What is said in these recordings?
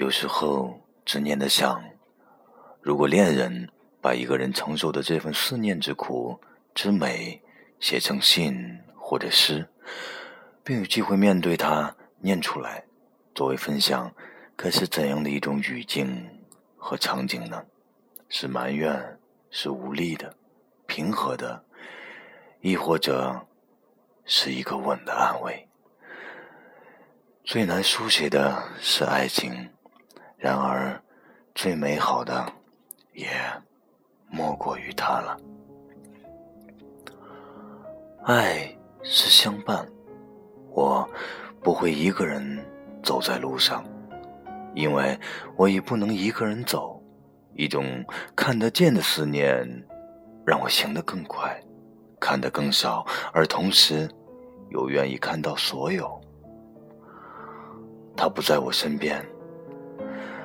有时候执念的想，如果恋人把一个人承受的这份思念之苦之美写成信或者诗，并有机会面对他念出来作为分享，该是怎样的一种语境和场景呢？是埋怨，是无力的，平和的，亦或者是一个吻的安慰？最难书写的是爱情，然而最美好的也莫过于他了。爱是相伴，我不会一个人走在路上，因为我已不能一个人走。一种看得见的思念，让我行得更快，看得更少，而同时又愿意看到所有。他不在我身边，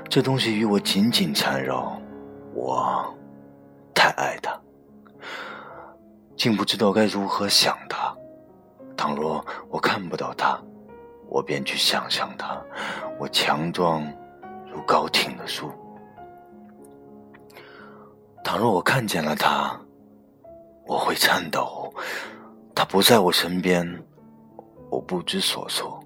这东西与我紧紧缠绕，我太爱他，竟不知道该如何想他。倘若我看不到他，我便去想象他。我强壮如高挺的树。倘若我看见了他，我会颤抖。他不在我身边，我不知所措。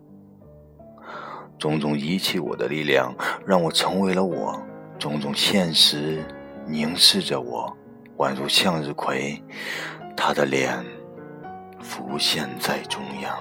种种遗弃我的力量，让我成为了我；种种现实凝视着我，宛如向日葵。他的脸浮现在中央。